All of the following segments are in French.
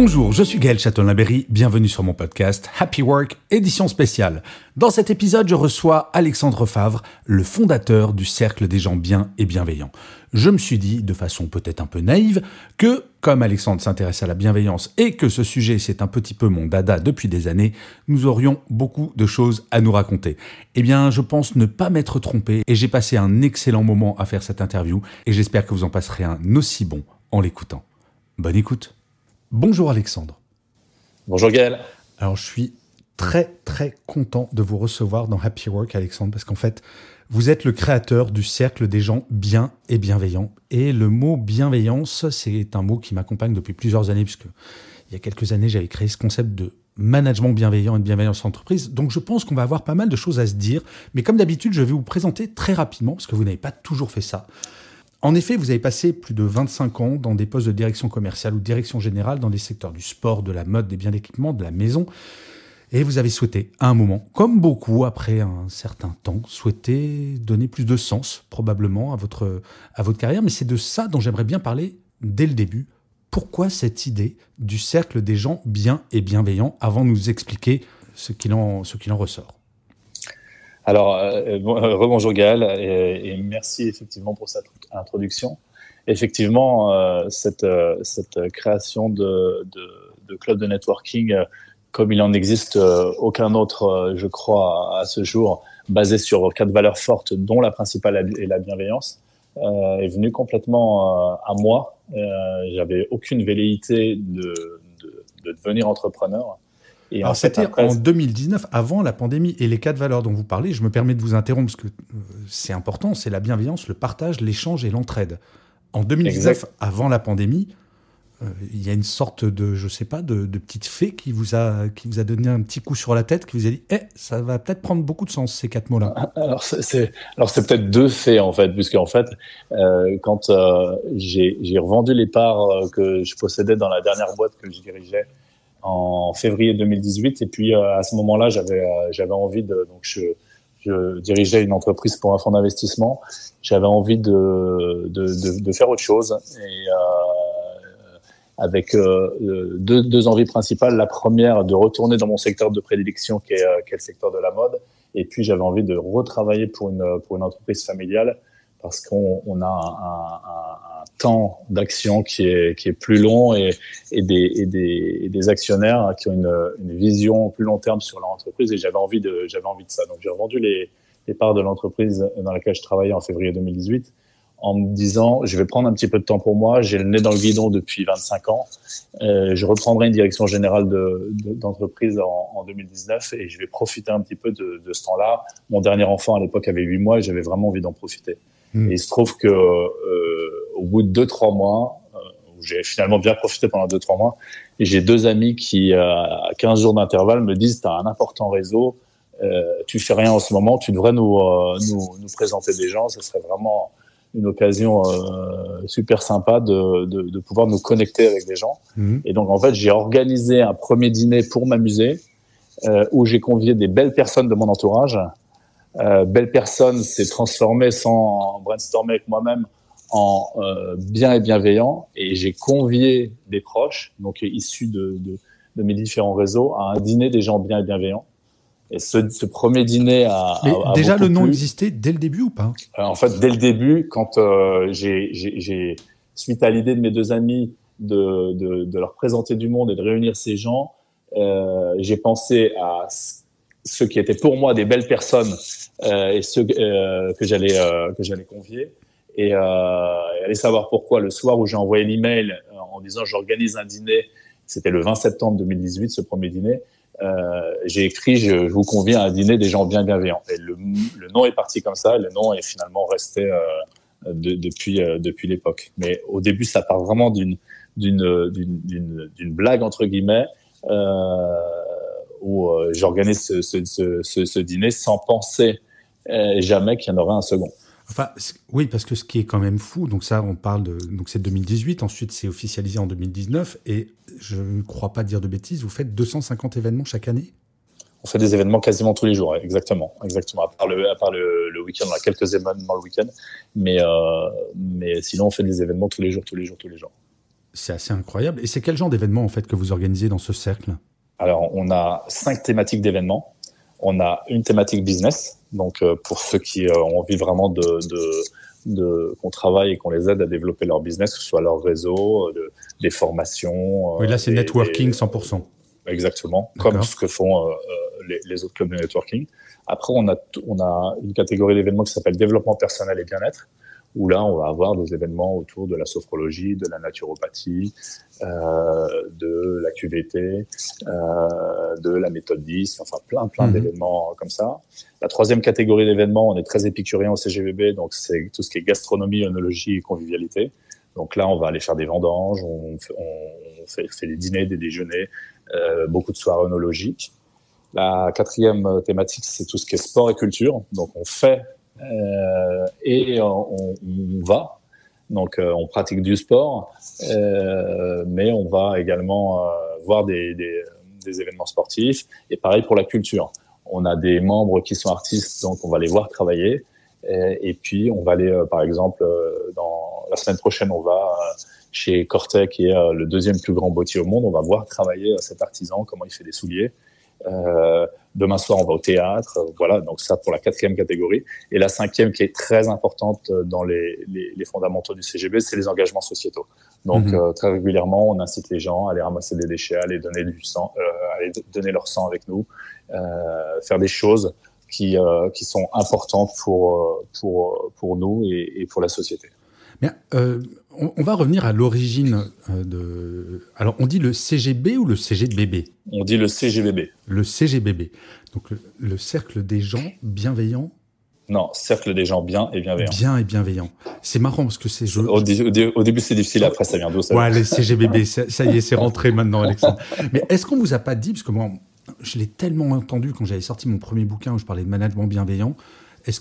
Bonjour, je suis Gaël Châtelain-Berry, bienvenue sur mon podcast Happy Work, édition spéciale. Dans cet épisode, je reçois Alexandre Favre, le fondateur du Cercle des gens bien et bienveillants. Je me suis dit, de façon peut-être un peu naïve, que comme Alexandre s'intéresse à la bienveillance et que ce sujet c'est un petit peu mon dada depuis des années, nous aurions beaucoup de choses à nous raconter. Eh bien, je pense ne pas m'être trompé et j'ai passé un excellent moment à faire cette interview et j'espère que vous en passerez un aussi bon en l'écoutant. Bonne écoute. Bonjour Alexandre. Bonjour Gaël. Alors je suis très très content de vous recevoir dans Happy Work Alexandre parce qu'en fait vous êtes le créateur du cercle des gens bien et bienveillants et le mot bienveillance c'est un mot qui m'accompagne depuis plusieurs années puisque il y a quelques années j'avais créé ce concept de management bienveillant et de bienveillance en entreprise. Donc je pense qu'on va avoir pas mal de choses à se dire. Mais comme d'habitude, je vais vous présenter très rapidement, parce que vous n'avez pas toujours fait ça, en effet, vous avez passé plus de 25 ans dans des postes de direction commerciale ou direction générale dans des secteurs du sport, de la mode, des biens d'équipement, de la maison. Et vous avez souhaité, à un moment, comme beaucoup après un certain temps, souhaiter donner plus de sens, probablement, à votre, carrière. Mais c'est de ça dont j'aimerais bien parler dès le début. Pourquoi cette idée du cercle des gens bien et bienveillants avant de nous expliquer ce qu'il en ressort? Alors, euh, euh, rebonjour Gaël et, merci effectivement pour cette introduction. Effectivement, euh, cette, création de, de, club de networking, comme il en existe aucun autre, je crois, à ce jour, basé sur quatre valeurs fortes, dont la principale est la bienveillance, est venue complètement à moi. J'avais aucune velléité de devenir entrepreneur. Et Alors c'était en 2019, avant la pandémie. Et les quatre valeurs dont vous parlez, je me permets de vous interrompre parce que euh, c'est important, c'est la bienveillance, le partage, l'échange et l'entraide. En 2019, avant la pandémie, euh, il y a une sorte de, je sais pas, de, petite fée qui vous a qui vous a donné un petit coup sur la tête, qui vous a dit, eh, ça va peut-être prendre beaucoup de sens ces quatre mots-là. Ah, alors c'est alors c'est peut-être deux fées en fait, puisque en fait, euh, quand j'ai revendu les parts que je possédais dans la dernière boîte que je dirigeais en février 2018. Et puis euh, à ce moment-là, j'avais euh, j'avais envie de donc je, je dirigeais une entreprise pour un fonds d'investissement. J'avais envie de, de, de, faire autre chose et euh, avec deux, deux, envies principales. La première, de retourner dans mon secteur de prédilection, qui est, qui le secteur de la mode. Et puis j'avais envie de retravailler pour une pour une entreprise familiale parce qu'on on a un temps d'action qui est, qui est plus long et, et, des, et, des, et des actionnaires qui ont une, une, vision plus long terme sur leur entreprise. Et j'avais envie de, j'avais envie de ça. Donc j'ai revendu les, les parts de l'entreprise dans laquelle je travaillais en février 2018 en me disant je vais prendre un petit peu de temps pour moi, j'ai le nez dans le guidon depuis 25 ans, euh, je reprendrai une direction générale d'entreprise de, en, en, 2019 et je vais profiter un petit peu de, de ce temps-là. Mon dernier enfant à l'époque avait 8 mois et j'avais vraiment envie d'en profiter. Hmm. Et il se trouve que euh, au bout de deux trois mois, euh, j'ai finalement bien profité pendant deux trois mois, et j'ai deux amis qui euh, à 15 jours d'intervalle me disent tu as un important réseau, euh, tu fais rien en ce moment, tu devrais nous, nous, nous présenter des gens, ce serait vraiment une occasion euh, super sympa de, de, de, pouvoir nous connecter avec des gens. Hmm. Et donc en fait j'ai organisé un premier dîner pour m'amuser où j'ai convié des belles personnes de mon entourage euh, Belle Personne s'est transformé sans brainstormer avec moi-même en euh, bien et bienveillant et j'ai convié des proches, donc issus de, de, de, mes différents réseaux, à un dîner des gens bien et bienveillants. Et ce, ce premier dîner a, a, déjà le nom existait dès le début ou pas? Euh, En fait, dès le début, quand euh, j'ai suite à l'idée de mes deux amis de, de, de, leur présenter du monde et de réunir ces gens, euh, j'ai pensé à ceux qui étaient pour moi des belles personnes euh, et ceux euh, que j'allais euh, que j'allais convier et, euh, aller savoir pourquoi le soir où j'ai envoyé l'email en disant j'organise un dîner c'était le 20 septembre 2018 ce premier dîner j'ai écrit je, vous conviens à un dîner des gens bien bienveillants et le, le, nom est parti comme ça le nom est finalement resté depuis depuis l'époque. Mais au début, ça part vraiment d'une blague entre guillemets où j'organise ce, ce, ce, ce, dîner sans penser jamais qu'il y en aurait un second. Enfin, oui, parce que ce qui est quand même fou, donc ça, on parle de, donc c'est 2018, ensuite c'est officialisé en 2019, et je ne crois pas dire de bêtises, vous faites 250 événements chaque année? On fait des événements quasiment tous les jours, exactement, exactement. À part le, à part le, week-end, on a quelques événements le week-end, mais, euh, mais sinon on fait des événements tous les jours, tous les jours, tous les jours. C'est assez incroyable. Et c'est quel genre d'événements en fait que vous organisez dans ce cercle? Alors, on a cinq thématiques d'événements. On a une thématique business, donc euh, pour ceux qui euh, ont envie vraiment de, de, qu'on travaille et qu'on les aide à développer leur business, que ce soit leur réseau, euh, des formations. Oui, là c'est networking 100%. Exactement, comme ce que font les, les, autres clubs de networking. Après, on a, on a une catégorie d'événements qui s'appelle développement personnel et bien-être où là, on va avoir des événements autour de la sophrologie, de la naturopathie, euh, de la QVT, euh, de la méthode 10, enfin plein, plein mhm. d'événements comme ça. La troisième catégorie d'événements, on est très épicurien au CGVB, donc c'est tout ce qui est gastronomie, œnologie et convivialité. Donc là, on va aller faire des vendanges, on fait, on fait, des dîners, des déjeuners, euh, beaucoup de soirées œnologiques. La quatrième thématique, c'est tout ce qui est sport et culture. Donc on fait et on, va. Donc, euh, on pratique du sport, euh, mais on va également voir des, événements sportifs. Et pareil pour la culture. On a des membres qui sont artistes, donc on va les voir travailler. Et, puis, on va aller, par exemple, dans la semaine prochaine, on va chez Cortet, qui est le deuxième plus grand bottier au monde. On va voir travailler cet artisan, comment il fait des souliers. Euh, demain soir, on va au théâtre. Voilà, donc ça pour la quatrième catégorie. Et la cinquième, qui est très importante dans les, les, les fondamentaux du CGB, c'est les engagements sociétaux. Donc mhm. euh, très régulièrement, on incite les gens à aller ramasser des déchets, à aller donner du sang, euh, à aller donner leur sang avec nous, euh, faire des choses qui, euh, qui sont importantes pour, pour, pour nous et, et pour la société. Bien, euh, on, va revenir à l'origine euh, de. Alors, on dit le CGB ou le CGBB On dit le CGBB. Le CGBB. Donc, le, cercle des gens bienveillants? Non, cercle des gens bien et bienveillants. Bien et bienveillants. C'est marrant parce que c'est. Au, début, c'est difficile, après, ça vient d'où ça Ouais, les CGBB, ça, y est, c'est rentré maintenant, Alexandre. Mais est-ce qu'on vous a pas dit, parce que moi, je l'ai tellement entendu quand j'avais sorti mon premier bouquin où je parlais de management bienveillant, est-ce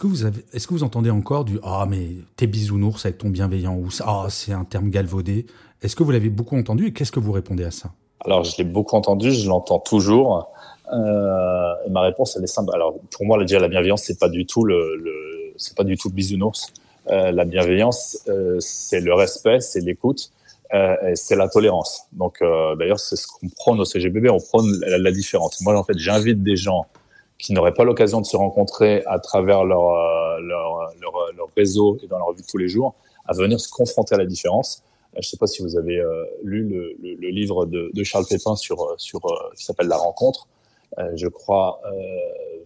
que vous entendez encore du ah mais t'es bisounours avec ton bienveillant ou ah c'est un terme galvaudé Est-ce que vous l'avez beaucoup entendu et qu'est-ce que vous répondez à ça? Alors je l'ai beaucoup entendu, je l'entends toujours. Euh, ma réponse elle est simple. Alors pour moi déjà la bienveillance c'est pas du tout le, c'est pas du tout le bisounours. Euh, la bienveillance euh, c'est le respect, c'est l'écoute. Euh, c'est la tolérance. Donc, d'ailleurs, c'est ce qu'on prône au CGBB. On prône la, la différence. Moi, en fait, j'invite des gens qui n'auraient pas l'occasion de se rencontrer à travers leur, euh, leur, leur, leur, réseau et dans leur vie de tous les jours, à venir se confronter à la différence. Euh, je ne sais pas si vous avez euh, lu le, le, le, livre de, de, Charles Pépin sur, sur, qui s'appelle La rencontre. je crois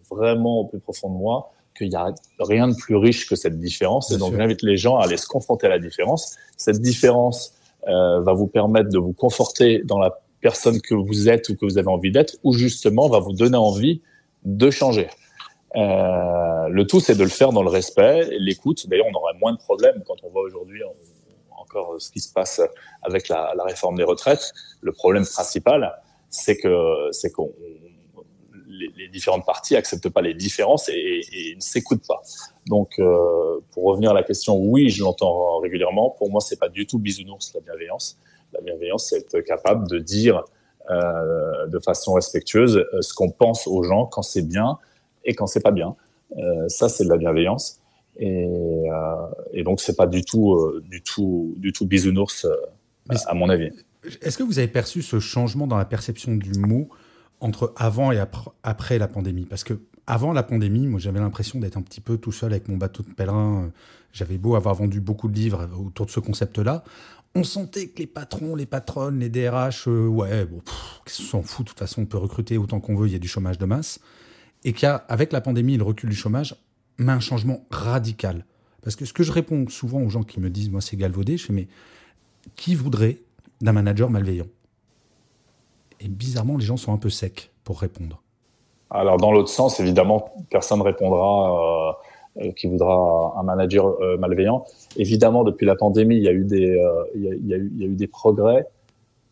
vraiment au plus profond de moi qu'il n'y a rien de plus riche que cette différence. et donc, j'invite les gens à aller se confronter à la différence. Cette différence va vous permettre de vous conforter dans la personne que vous êtes ou que vous avez envie d'être, ou justement va vous donner envie de changer. Euh, le tout, c'est de le faire dans le respect, l'écoute. D'ailleurs, on aurait moins de problèmes quand on voit aujourd'hui encore ce qui se passe avec la, réforme des retraites. Le problème principal, c'est que c'est qu'on les, différentes parties acceptent pas les différences et, et, ne s'écoutent pas. Donc, euh, pour revenir à la question, oui, je l'entends régulièrement. Pour moi, c'est pas du tout bisounours la bienveillance. La bienveillance, c'est être capable de dire euh, de façon respectueuse euh, ce qu'on pense aux gens quand c'est bien et quand c'est pas bien. Euh, ça, c'est de la bienveillance. Et, et donc, c'est pas du tout, du tout, du tout bisounours, à mon avis. Est-ce que vous avez perçu ce changement dans la perception du mot entre avant et après la pandémie? Parce que avant la pandémie, moi j'avais l'impression d'être un petit peu tout seul avec mon bateau de pèlerin. J'avais beau avoir vendu beaucoup de livres autour de ce concept-là on sentait que les patrons, les patronnes, les DRH, euh, ouais, bon, s'en fout, de toute façon, on peut recruter autant qu'on veut, il y a du chômage de masse. Et qu'avec la pandémie le recul du chômage, mais un changement radical. Parce que ce que je réponds souvent aux gens qui me disent, moi c'est galvaudé, je fais, mais qui voudrait d'un manager malveillant? Et bizarrement, les gens sont un peu secs pour répondre. Alors, dans l'autre sens, évidemment, personne ne répondra qui voudra un manager malveillant. Évidemment, depuis la pandémie, il y a eu des, il y a, eu, il y a eu des progrès,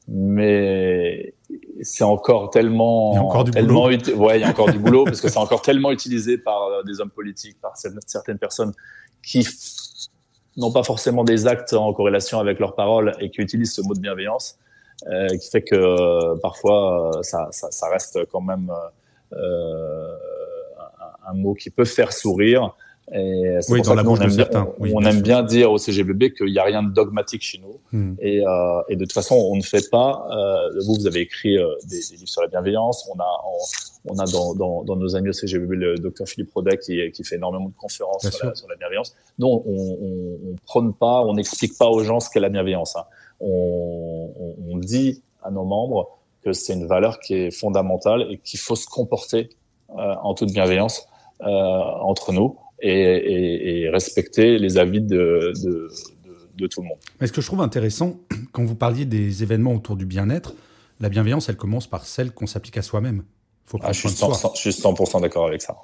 mais c'est encore tellement, il y a encore du tellement, ouais, il y a encore du boulot parce que c'est encore tellement utilisé par des hommes politiques, par certaines personnes qui n'ont pas forcément des actes en corrélation avec leurs paroles et qui utilisent ce mot de bienveillance, euh, qui fait que euh, parfois euh, ça, ça, ça, reste quand même euh, un, un, mot qui peut faire sourire et oui, dans la bouche de certains. on, aime bien dire au CGBB qu'il n'y a rien de dogmatique chez nous. Hmm. Et, euh, et, de toute façon, on ne fait pas. Euh, vous, vous avez écrit euh, des, des, livres sur la bienveillance. On a, on, on a dans, dans, dans, nos amis au CGBB le docteur Philippe Rodet qui, qui fait énormément de conférences sur la, sur la, bienveillance. Nous, on, on prône pas, on n'explique pas aux gens ce qu'est la bienveillance. Hein. On, on, dit à nos membres que c'est une valeur qui est fondamentale et qu'il faut se comporter euh, en toute bienveillance euh, entre nous et, et, et respecter les avis de, de, de, de, tout le monde. Mais ce que je trouve intéressant, quand vous parliez des événements autour du bien-être, la bienveillance, elle commence par celle qu'on s'applique à soi-même. Faut ah, je, suis 100%, je suis 100% d'accord avec ça.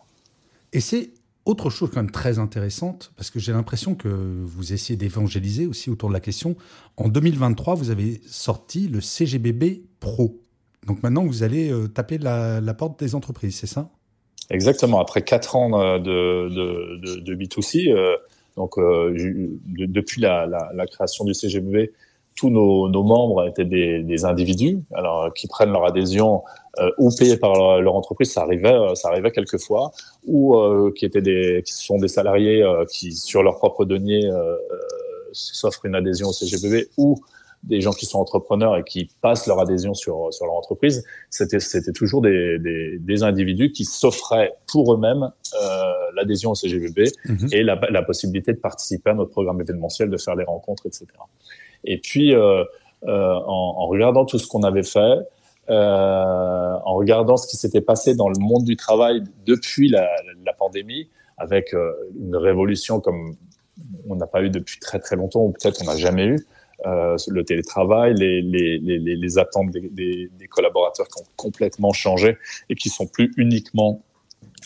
Et c'est autre chose quand même très intéressante, parce que j'ai l'impression que vous essayez d'évangéliser aussi autour de la question. En 2023, vous avez sorti le CGBB Pro. Donc maintenant, vous allez euh, taper la, la porte des entreprises, c'est ça? Exactement. Après quatre ans de, de, de, de B2C, euh, donc euh, depuis la, la, la, création du CGBV, tous nos, nos membres étaient des, des, individus, alors qui prennent leur adhésion euh, ou payés par leur, entreprise, ça arrivait, ça arrivait quelquefois, ou euh, qui étaient des, qui sont des salariés qui sur leur propre denier s'offrent une adhésion au CGBV ou des gens qui sont entrepreneurs et qui passent leur adhésion sur, sur leur entreprise, c'était, c'était toujours des, des, des, individus qui s'offraient pour eux-mêmes euh, l'adhésion au CGVB mhm. et la, la, possibilité de participer à notre programme événementiel, de faire les rencontres, etc. Et puis, euh, euh, en, en, regardant tout ce qu'on avait fait, euh, en regardant ce qui s'était passé dans le monde du travail depuis la, la pandémie, avec euh, une révolution comme on n'a pas eu depuis très très longtemps, ou peut-être on n'a jamais eu, euh, le télétravail, les, les, les, les attentes des, des, des, collaborateurs qui ont complètement changé et qui sont plus uniquement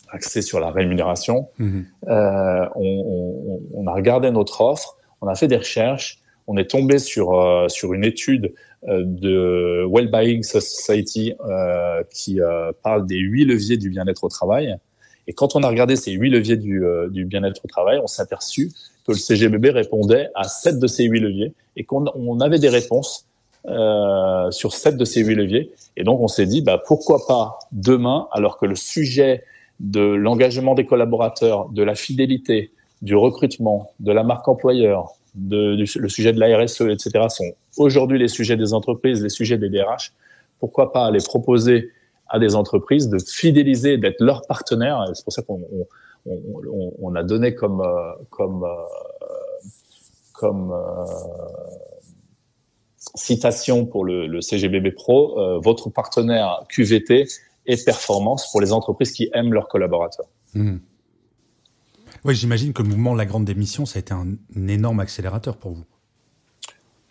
axés sur la rémunération. Mhm. Euh, on, on, on, a regardé notre offre, on a fait des recherches, on est tombé sur euh, sur une étude de Wellbeing Society qui parle des huit leviers du bien-être au travail. Et quand on a regardé ces huit leviers du, du bien-être au travail, on s'est aperçu que le CGBB répondait à sept de ces huit leviers et qu'on on avait des réponses euh, sur sept de ces huit leviers. Et donc, on s'est dit, bah, pourquoi pas demain, alors que le sujet de l'engagement des collaborateurs, de la fidélité, du recrutement, de la marque employeur, le sujet de la RSE, etc., sont aujourd'hui les sujets des entreprises, les sujets des DRH. Pourquoi pas les proposer à des entreprises de fidéliser, d'être leur partenaire. C'est pour ça qu'on on, on, a donné comme euh, comme euh, comme euh, citation pour le, le, CGBB Pro, votre partenaire QVT et performance pour les entreprises qui aiment leurs collaborateurs. Mmh. Oui, j'imagine que le mouvement La Grande Démission, ça a été un, énorme accélérateur pour vous.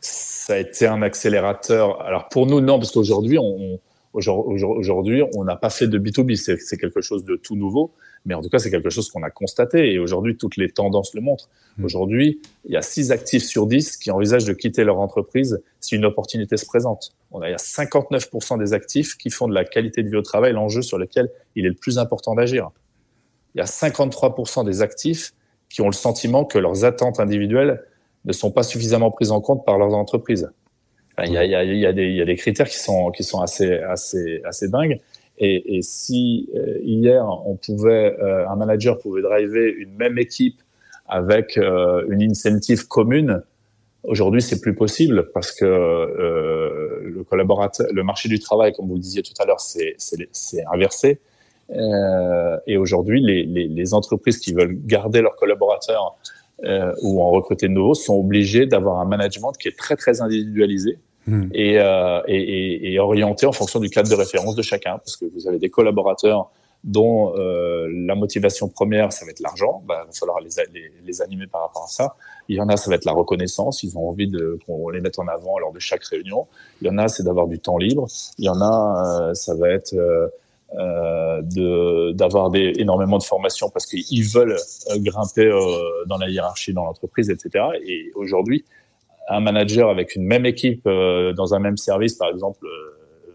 Ça a été un accélérateur. Alors pour nous, non, parce qu'aujourd'hui, on, aujourd'hui, on n'a pas fait de B2B. C'est quelque chose de tout nouveau. Mais en tout cas, c'est quelque chose qu'on a constaté et aujourd'hui, toutes les tendances le montrent. Hmm. Aujourd'hui, il y a 6 actifs sur 10 qui envisagent de quitter leur entreprise si une opportunité se présente. On a, il y a 59% des actifs qui font de la qualité de vie au travail l'enjeu sur lequel il est le plus important d'agir. Il y a 53% des actifs qui ont le sentiment que leurs attentes individuelles ne sont pas suffisamment prises en compte par leurs entreprises. Il, y a, des, critères qui sont, assez, dingues. Et, si euh, hier euh, un manager pouvait driver une même équipe avec euh, une incentive commune, aujourd'hui c'est plus possible parce que le marché du travail, comme vous le disiez tout à l'heure, c'est inversé. et aujourd'hui, les, entreprises qui veulent garder leurs collaborateurs ou en recruter de nouveaux sont obligées d'avoir un management qui est très très individualisé Hmm. et, euh, et, et, orienté en fonction du cadre de référence de chacun, parce que vous avez des collaborateurs dont euh, la motivation première, ça va être l'argent, bah, il va falloir les, les, les, animer par rapport à ça. Il y en a, ça va être la reconnaissance, ils ont envie de qu'on les mette en avant lors de chaque réunion. Il y en a, c'est d'avoir du temps libre. Il y en a, euh, ça va être euh, euh, d'avoir énormément de formations parce qu'ils veulent euh, grimper euh, dans la hiérarchie dans l'entreprise, etc. Et aujourd'hui, un manager avec une même équipe euh, dans un même service, par exemple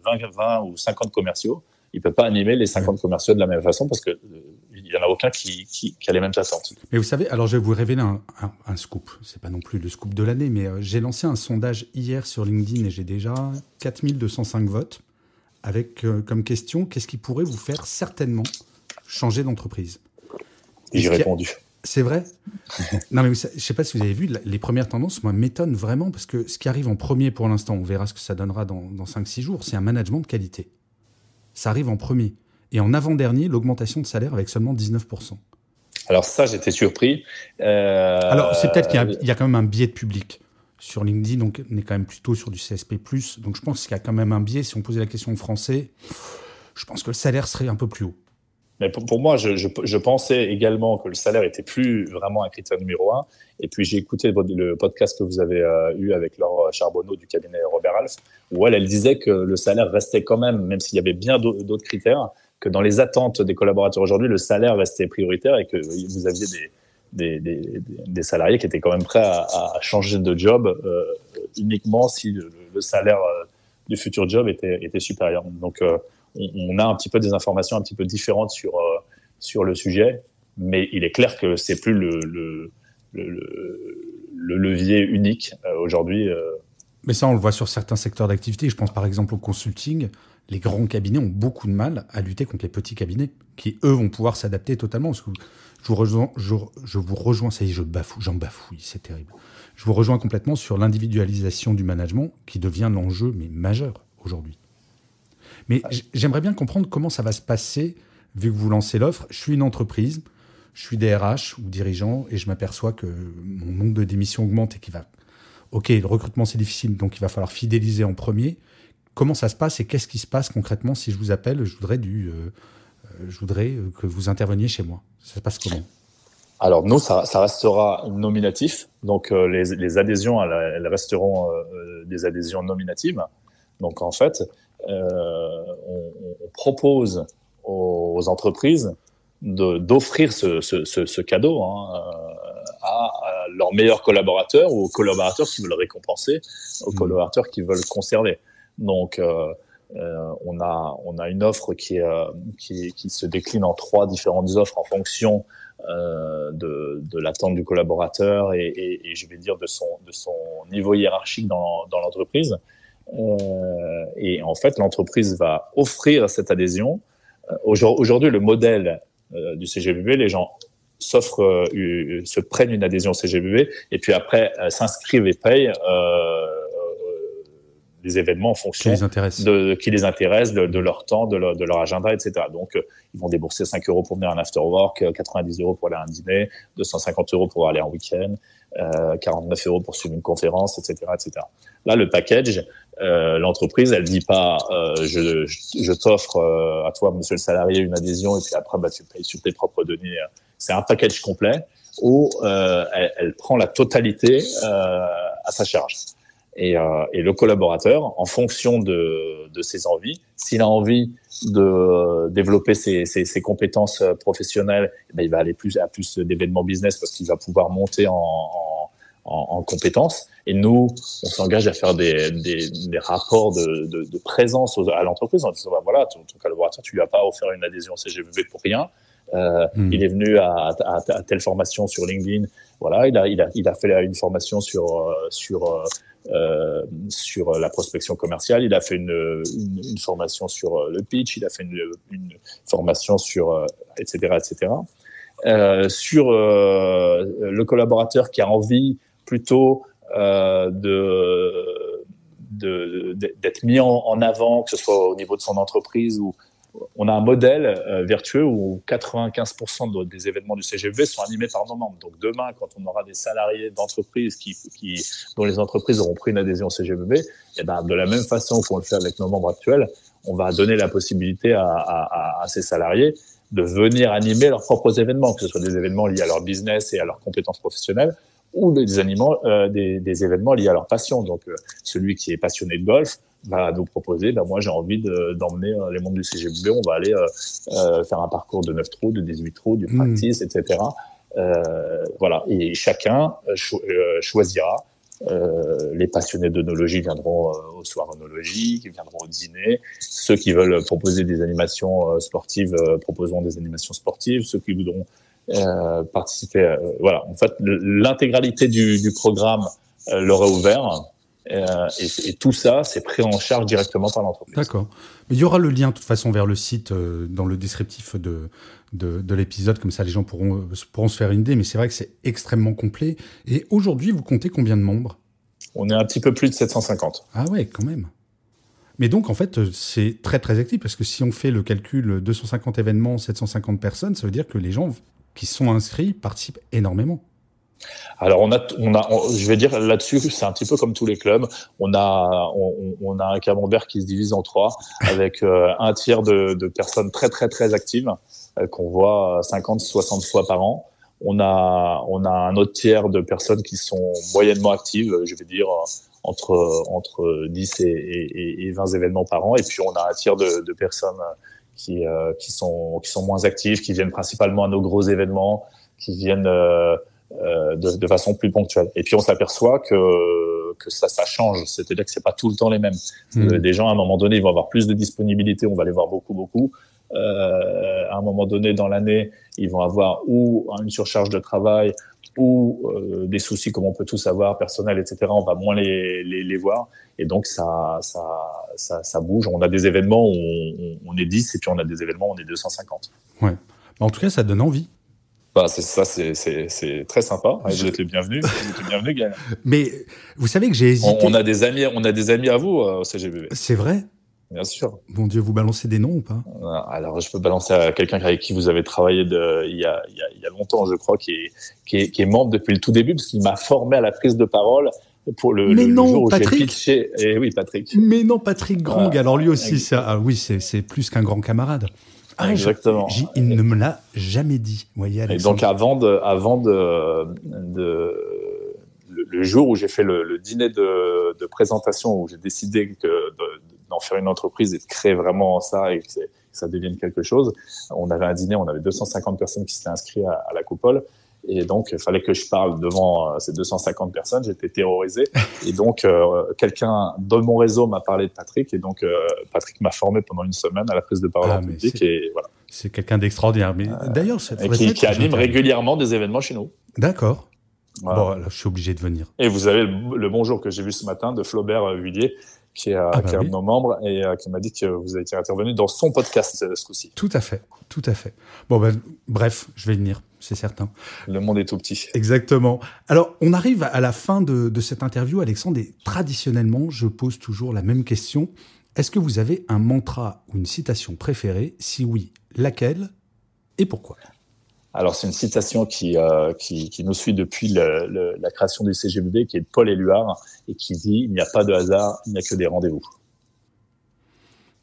20, 20 ou 50 commerciaux, il peut pas animer les 50 commerciaux de la même façon parce que il y en a aucun qui, qui, qui, a les mêmes attentes. Mais vous savez, alors je vais vous révéler un, un, un scoop. C'est pas non plus le scoop de l'année, mais j'ai lancé un sondage hier sur LinkedIn et j'ai déjà 4205 votes avec euh, comme question qu'est-ce qui pourrait vous faire certainement changer d'entreprise? J'ai répondu. C'est vrai? Non, mais je ne sais pas si vous avez vu, les premières tendances, moi, m'étonnent vraiment parce que ce qui arrive en premier pour l'instant, on verra ce que ça donnera dans, dans 5-6 jours, c'est un management de qualité. Ça arrive en premier. Et en avant-dernier, l'augmentation de salaire avec seulement 19%. Alors ça, j'étais surpris. Euh... Alors, c'est peut-être qu'il y, y, a quand même un biais de public sur LinkedIn, donc on est quand même plutôt sur du CSP+. Donc je pense qu'il y a quand même un biais. Si on posait la question en français, je pense que le salaire serait un peu plus haut. Mais pour, moi, je, pensais également que le salaire était plus vraiment un critère numéro un. Et puis j'ai écouté le podcast que vous avez euh, eu avec Laure Charbonneau du cabinet Robert Alf, où elle, disait que le salaire restait quand même, même s'il y avait bien d'autres critères, que dans les attentes des collaborateurs aujourd'hui, le salaire restait prioritaire et que vous aviez des, salariés qui étaient quand même prêts à, changer de job euh, uniquement si le, salaire euh, du futur job était, supérieur. Donc, on, a un petit peu des informations un petit peu différentes sur, euh, sur le sujet, mais il est clair que c'est plus le, le, le, levier unique aujourd'hui. Mais ça, on le voit sur certains secteurs d'activité. Je pense par exemple au consulting. Les grands cabinets ont beaucoup de mal à lutter contre les petits cabinets, qui eux vont pouvoir s'adapter totalement. Que je vous rejoins, je, je vous rejoins, ça y est, je bafoue, j'en bafouille, c'est terrible. Je vous rejoins complètement sur l'individualisation du management qui devient l'enjeu, mais majeur aujourd'hui. Mais j'aimerais bien comprendre comment ça va se passer, vu que vous lancez l'offre. Je suis une entreprise, je suis DRH ou dirigeant, et je m'aperçois que mon nombre de démissions augmente et qu'il va. Ok, le recrutement c'est difficile, donc il va falloir fidéliser en premier. Comment ça se passe et qu'est-ce qui se passe concrètement si je vous appelle Je voudrais du. Euh, euh, je voudrais euh, que vous interveniez chez moi. Ça se passe comment? Alors nous, ça, restera nominatif. Donc les, adhésions, elles, resteront des adhésions nominatives. Donc en fait, on, on, propose aux entreprises d'offrir ce, ce, ce, ce, cadeau hein, à, à, leurs meilleurs collaborateurs ou aux collaborateurs qui veulent récompenser, aux mmh. collaborateurs qui veulent conserver. Donc euh, euh, on a on a une offre qui, euh, qui, qui se décline en trois différentes offres en fonction euh, de, de l'attente du collaborateur et, et, et, je vais dire de son de son niveau hiérarchique dans, dans l'entreprise. Euh, et en fait, l'entreprise va offrir cette adhésion. Euh, aujourd'hui, le modèle du CGBB, les gens s'offrent, se prennent une adhésion CGBB et puis après s'inscrivent et payent des événements en fonction qui les de, qui les intéresse, de, de leur temps, de leur, de leur, agenda, etc. Donc, euh, ils vont débourser 5 euros pour venir à un after work, 90 euh, euros pour aller à un dîner, 250 euros pour aller en week-end, euh, 49 euros pour suivre une conférence, etc., etc. Là, le package, euh, l'entreprise, elle dit pas, euh, je, je, je t'offre à toi, monsieur le salarié, une adhésion et puis après, bah, tu payes sur tes propres deniers. C'est un package complet où elle, elle, prend la totalité à sa charge. Et, euh, et, le collaborateur, en fonction de, de ses envies, s'il a envie de développer ses, ses, ses compétences professionnelles, eh ben il va aller plus à plus d'événements business parce qu'il va pouvoir monter en, en, en, compétences. Et nous, on s'engage à faire des, des, des rapports de, de, de, présence à l'entreprise en disant bah, voilà, ton, ton, collaborateur, tu lui as pas offert une adhésion CGVB pour rien. Euh, hmm. Il est venu à, à, à, telle formation sur LinkedIn. Voilà, il a, il a, il a fait une formation sur sur euh, sur la prospection commerciale. Il a fait une, une, une, formation sur euh, le pitch. Il a fait une, une formation sur etc euh, etc. Euh, sur euh, le collaborateur qui a envie plutôt euh, d'être mis en, avant, que ce soit au niveau de son entreprise ou, on a un modèle euh, vertueux où 95% des événements du CGV sont animés par nos membres. Donc demain, quand on aura des salariés d'entreprises qui, dont les entreprises auront pris une adhésion au CGVB, eh ben, de la même façon qu'on le fait avec nos membres actuels, on va donner la possibilité à, à, ces salariés de venir animer leurs propres événements, que ce soit des événements liés à leur business et à leurs compétences professionnelles, ou des, animaux, euh, des, des, événements liés à leur passion. Donc, euh, celui qui est passionné de golf va nous proposer, ben moi j'ai envie d'emmener les membres du CGB, on va aller faire un parcours de 9 trous, de 18 trous, du mmh. practice, etc. voilà, et chacun choisira euh, les passionnés d'onologie viendront euh, au soir onologique, viendront au dîner. Ceux qui veulent proposer des animations euh, sportives proposeront des animations sportives. Ceux qui voudront participer, voilà. En fait, l'intégralité du, du, programme leur est ouvert. Et, et, tout ça, c'est pris en charge directement par l'entreprise. D'accord. Mais il y aura le lien, de toute façon, vers le site dans le descriptif de, de, de l'épisode. Comme ça, les gens pourront, pourront se faire une idée. Mais c'est vrai que c'est extrêmement complet. Et aujourd'hui, vous comptez combien de membres? On est un petit peu plus de 750. Ah ouais, quand même. Mais donc, en fait, c'est très, très actif. Parce que si on fait le calcul 250 événements, 750 personnes, ça veut dire que les gens qui sont inscrits participent énormément. Alors on a, je vais dire là-dessus, c'est un petit peu comme tous les clubs. On a, on, a un camembert qui se divise en trois, avec euh, un tiers de, personnes très très très actives euh, qu'on voit 50, 60 fois par an. On a, on a un autre tiers de personnes qui sont moyennement actives, je vais dire entre entre 10 et, et, et 20 événements par an. Et puis on a un tiers de personnes qui euh, qui sont qui sont moins actives, qui viennent principalement à nos gros événements, qui viennent euh, euh, de, de, façon plus ponctuelle. Et puis on s'aperçoit que que ça ça change, c'est-à-dire que c'est pas tout le temps les mêmes. Mmh. Des gens à un moment donné ils vont avoir plus de disponibilité, on va les voir beaucoup beaucoup. Euh, à un moment donné dans l'année, ils vont avoir ou une surcharge de travail ou euh, des soucis comme on peut tous avoir, personnels, etc. On va moins les, les, les voir. Et donc, ça, ça, ça, ça, bouge. On a des événements où on, on, est 10 et puis on a des événements où on est 250. Ouais. En tout cas, ça donne envie. Bah, c'est ça, c'est très sympa. Vous êtes le bienvenu. Vous êtes le bienvenu, Gaël. Mais vous savez que j'ai hésité. On, on, a des amis, on a des amis à vous euh, au CGBB. C'est vrai. Bien sûr. Bon Dieu, vous balancez des noms ou pas? Alors, je peux balancer à quelqu'un avec qui vous avez travaillé de, il, y a, il, y a, il y a longtemps, je crois, qui est, qui est, qui est membre depuis le tout début, parce qu'il m'a formé à la prise de parole pour le, Mais le, non, le jour où Patrick. j'ai pitché. Et oui, Patrick. Mais non, Patrick Grang. Ah, Alors lui aussi, ça, ah, oui, c'est plus qu'un grand camarade. Ah, Exactement. Je, il ne me l'a jamais dit. Voyez, Et donc avant de, avant de, de le, le jour où j'ai fait le, le dîner de, de, présentation, où j'ai décidé que d'en faire une entreprise et de créer vraiment ça et que, que, ça devienne quelque chose. On avait un dîner, on avait 250 personnes qui s'étaient inscrites à, à, la coupole. Et donc, il fallait que je parle devant euh, ces 250 personnes. J'étais terrorisé. Et donc, euh, quelqu'un de mon réseau m'a parlé de Patrick. Et donc, euh, Patrick m'a formé pendant une semaine à la prise de parole ah, en public. Et voilà. C'est quelqu'un d'extraordinaire. Mais d'ailleurs, qui, qui anime régulièrement des événements chez nous. D'accord. Voilà. Bon, je suis obligé de venir. Et vous avez le, le bonjour que j'ai vu ce matin de Flaubert Villiers, qui est, ah bah qui est oui. un de nos membres et euh, qui m'a dit que vous avez été intervenu dans son podcast euh, ce coup-ci. Tout à fait, tout à fait. Bon, ben, bref, je vais venir, c'est certain. Le monde est tout petit. Exactement. Alors, on arrive à la fin de, de cette interview, Alexandre, et traditionnellement, je pose toujours la même question. Est-ce que vous avez un mantra ou une citation préférée? Si oui, laquelle? Et pourquoi? Alors c'est une citation qui, euh, qui, qui, nous suit depuis le, le, la création du CGBB, qui est de Paul Éluard, et qui dit « Il n'y a pas de hasard, il n'y a que des rendez-vous ».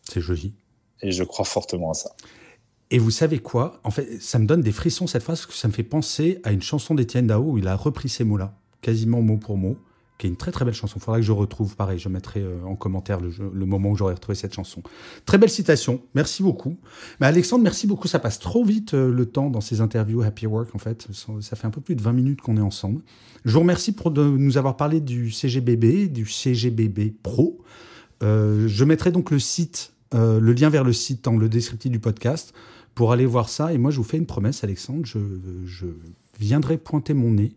C'est joli. Et je crois fortement à ça. Et vous savez quoi? En fait, ça me donne des frissons cette phrase, parce que ça me fait penser à une chanson d'Étienne Dao où il a repris ces mots-là, quasiment mot pour mot qui est une très très belle chanson. Il faudra que je retrouve, pareil, je mettrai euh, en commentaire le, moment où j'aurai retrouvé cette chanson. Très belle citation, merci beaucoup. Mais Alexandre, merci beaucoup, ça passe trop vite euh, le temps dans ces interviews Happy Work, en fait. Ça fait un peu plus de 20 minutes qu'on est ensemble. Je vous remercie pour de nous avoir parlé du CGBB, du CGBB Pro. Euh, je mettrai donc le site, le lien vers le site dans le descriptif du podcast pour aller voir ça. Et moi, je vous fais une promesse, Alexandre, je viendrai pointer mon nez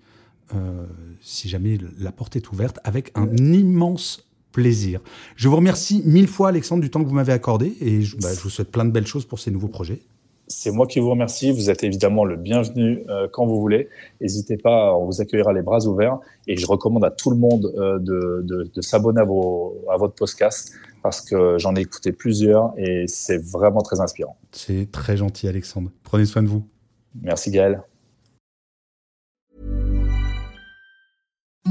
euh, si jamais la porte est ouverte, avec un immense plaisir. Je vous remercie mille fois, Alexandre, du temps que vous m'avez accordé et je, bah, je, vous souhaite plein de belles choses pour ces nouveaux projets. C'est moi qui vous remercie. Vous êtes évidemment le bienvenu euh, quand vous voulez. N'hésitez pas, on vous accueillera les bras ouverts. Et je recommande à tout le monde euh, de, de, de s'abonner à, à votre podcast parce que j'en ai écouté plusieurs et c'est vraiment très inspirant. C'est très gentil, Alexandre. Prenez soin de vous. Merci, Gaël.